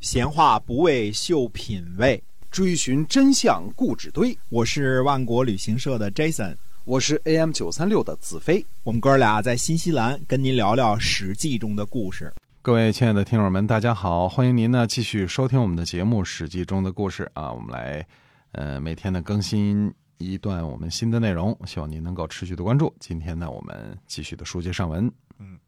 闲话不为秀品味，追寻真相故纸堆。我是万国旅行社的 Jason，我是 AM 九三六的子飞。我们哥俩在新西兰跟您聊聊《史记》中的故事。各位亲爱的听友们，大家好，欢迎您呢继续收听我们的节目《史记》中的故事啊。我们来，呃，每天呢更新一段我们新的内容，希望您能够持续的关注。今天呢，我们继续的书接上文。嗯，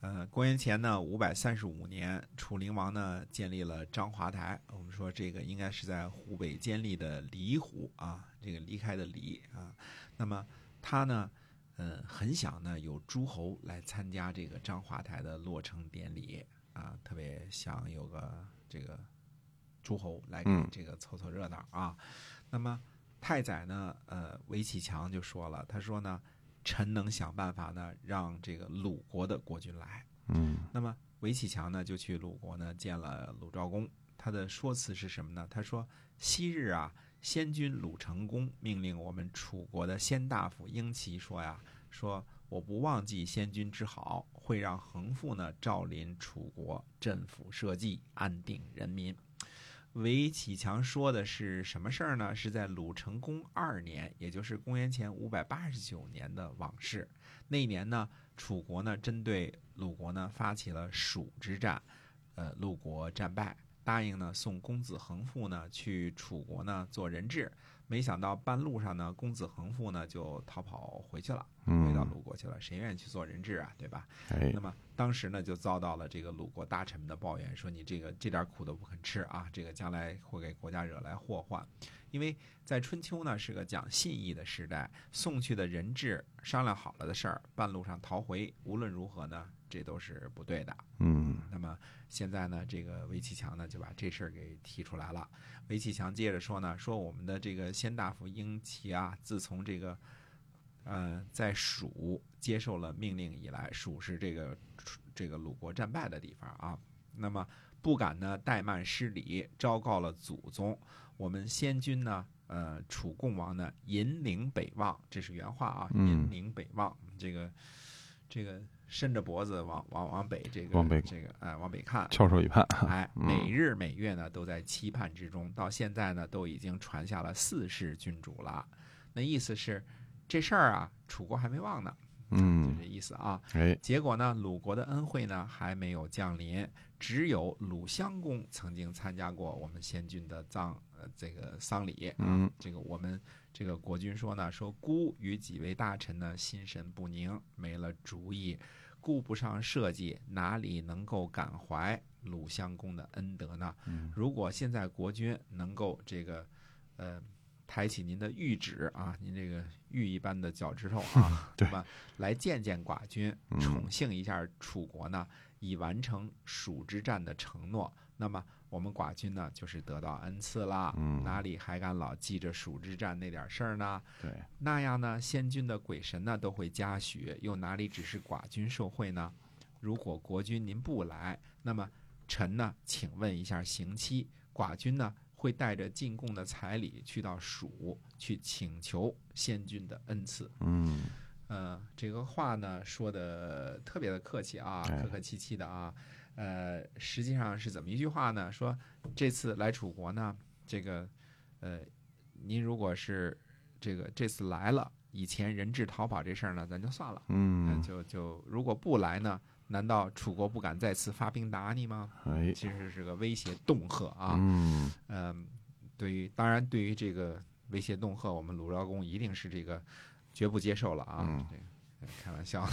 呃，公元前呢五百三十五年，楚灵王呢建立了章华台。我们说这个应该是在湖北监利的离湖啊，这个离开的离啊。那么他呢，呃，很想呢有诸侯来参加这个章华台的落成典礼啊，特别想有个这个诸侯来给这个凑凑热闹啊。那么太宰呢，呃，韦启强就说了，他说呢。臣能想办法呢，让这个鲁国的国君来。嗯，那么韦启强呢，就去鲁国呢见了鲁昭公。他的说辞是什么呢？他说：“昔日啊，先君鲁成公命令我们楚国的先大夫英齐说呀，说我不忘记先君之好，会让横父呢照临楚国，镇抚社稷，安定人民。”韦启强说的是什么事儿呢？是在鲁成公二年，也就是公元前五百八十九年的往事。那一年呢，楚国呢针对鲁国呢发起了蜀之战，呃，鲁国战败，答应呢送公子恒父呢去楚国呢做人质。没想到半路上呢，公子恒父呢就逃跑回去了，回到鲁国去了。谁愿意去做人质啊？对吧？哎，那么当时呢，就遭到了这个鲁国大臣们的抱怨，说你这个这点苦都不肯吃啊，这个将来会给国家惹来祸患。因为在春秋呢是个讲信义的时代，送去的人质商量好了的事儿，半路上逃回，无论如何呢，这都是不对的。嗯，那么现在呢，这个韦启强呢就把这事儿给提出来了。韦启强接着说呢，说我们的这个先大夫英齐啊，自从这个呃在蜀接受了命令以来，蜀是这个这个鲁国战败的地方啊，那么不敢呢怠慢失礼，昭告了祖宗。我们先君呢，呃，楚共王呢，引领北望，这是原话啊，引领北望，这个这个伸着脖子往往往北，这个往北这个哎往北看，翘首以盼，哎，每日每月呢都在期盼之中，到现在呢都已经传下了四世君主了，那意思是这事儿啊，楚国还没忘呢。嗯，就这意思啊。哎，结果呢，鲁国的恩惠呢还没有降临，只有鲁襄公曾经参加过我们先君的葬呃这个丧礼。嗯，这个我们这个国君说呢，说孤与几位大臣呢心神不宁，没了主意，顾不上社稷，哪里能够感怀鲁襄公的恩德呢？如果现在国君能够这个呃。抬起您的玉指啊，您这个玉一般的脚趾头啊，对吧？来见见寡君，宠幸一下楚国呢，以完成蜀之战的承诺。那么我们寡君呢，就是得到恩赐了。嗯，哪里还敢老记着蜀之战那点事儿呢？对，那样呢，先君的鬼神呢都会嘉许，又哪里只是寡君受贿呢？如果国君您不来，那么臣呢，请问一下刑期，寡君呢？会带着进贡的彩礼去到蜀去请求先君的恩赐。嗯，呃，这个话呢说的特别的客气啊，客客气气的啊。呃，实际上是怎么一句话呢？说这次来楚国呢，这个呃，您如果是这个这次来了，以前人质逃跑这事儿呢，咱就算了。嗯，就就如果不来呢？难道楚国不敢再次发兵打你吗？哎，其实是个威胁恫吓啊。嗯，嗯，对于当然对于这个威胁恫吓，我们鲁昭公一定是这个绝不接受了啊。嗯，开玩笑，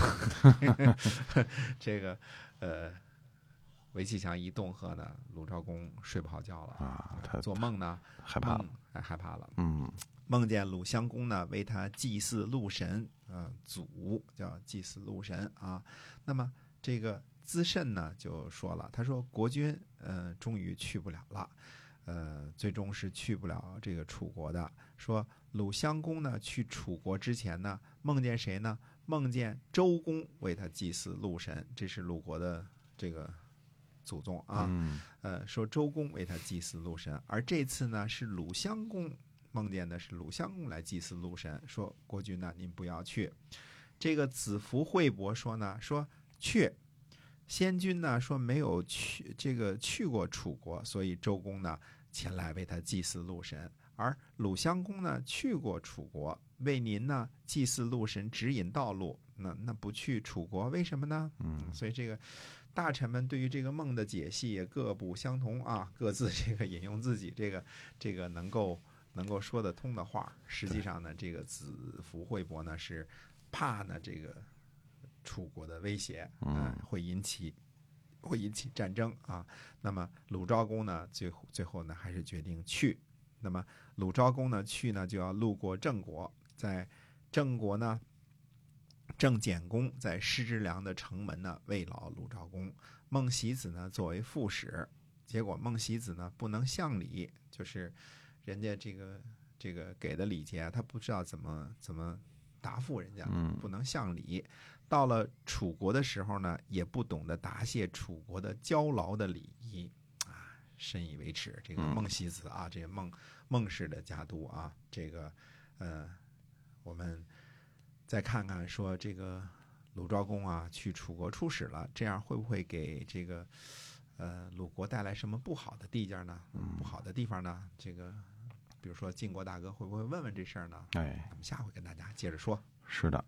这个呃，韦启强一恫吓呢，鲁昭公睡不好觉了啊，他做梦呢害怕了，还害怕了。嗯，梦见鲁襄公呢为他祭祀鹿神，呃，祖叫祭祀鹿神啊。那么这个资慎呢就说了，他说国君呃终于去不了了，呃最终是去不了这个楚国的。说鲁襄公呢去楚国之前呢，梦见谁呢？梦见周公为他祭祀陆神，这是鲁国的这个祖宗啊。呃，说周公为他祭祀陆神，而这次呢是鲁襄公梦见的是鲁襄公来祭祀陆神，说国君呢您不要去。这个子服惠伯说呢，说去，先君呢说没有去这个去过楚国，所以周公呢前来为他祭祀鹿神。而鲁襄公呢去过楚国，为您呢祭祀鹿神，指引道路。那那不去楚国，为什么呢？嗯所以这个大臣们对于这个梦的解析也各不相同啊，各自 这个引用自己这个这个能够能够说得通的话。实际上呢，这个子服惠伯呢是怕呢这个楚国的威胁，嗯会引起会引起战争啊。那么鲁昭公呢，最后最后呢还是决定去。那么鲁昭公呢去呢就要路过郑国，在郑国呢。郑简公在施之良的城门呢慰劳鲁昭公，孟喜子呢作为副使，结果孟喜子呢不能向礼，就是人家这个这个给的礼节啊，他不知道怎么怎么答复人家，嗯不能向礼。到了楚国的时候呢，也不懂得答谢楚国的交劳的礼仪啊，深以为耻。这个嗯孟西子啊，这个孟孟氏的家督啊，这个呃，我们再看看说这个鲁昭公啊去楚国出使了，这样会不会给这个呃鲁国带来什么不好的地界呢？不好的地方呢？这个比如说晋国大哥会不会问问这事儿呢？哎，我们下回跟大家接着说。是的，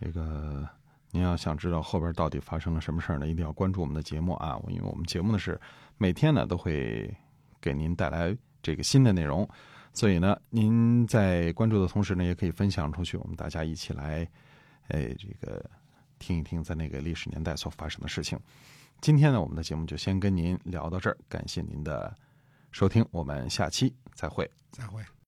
这个您要想知道后边到底发生了什么事儿呢，一定要关注我们的节目啊！因为我们节目呢是每天呢都会给您带来这个新的内容，所以呢，您在关注的同时呢，也可以分享出去，我们大家一起来，哎，这个听一听在那个历史年代所发生的事情。今天呢，我们的节目就先跟您聊到这儿，感谢您的收听，我们下期再会。再会。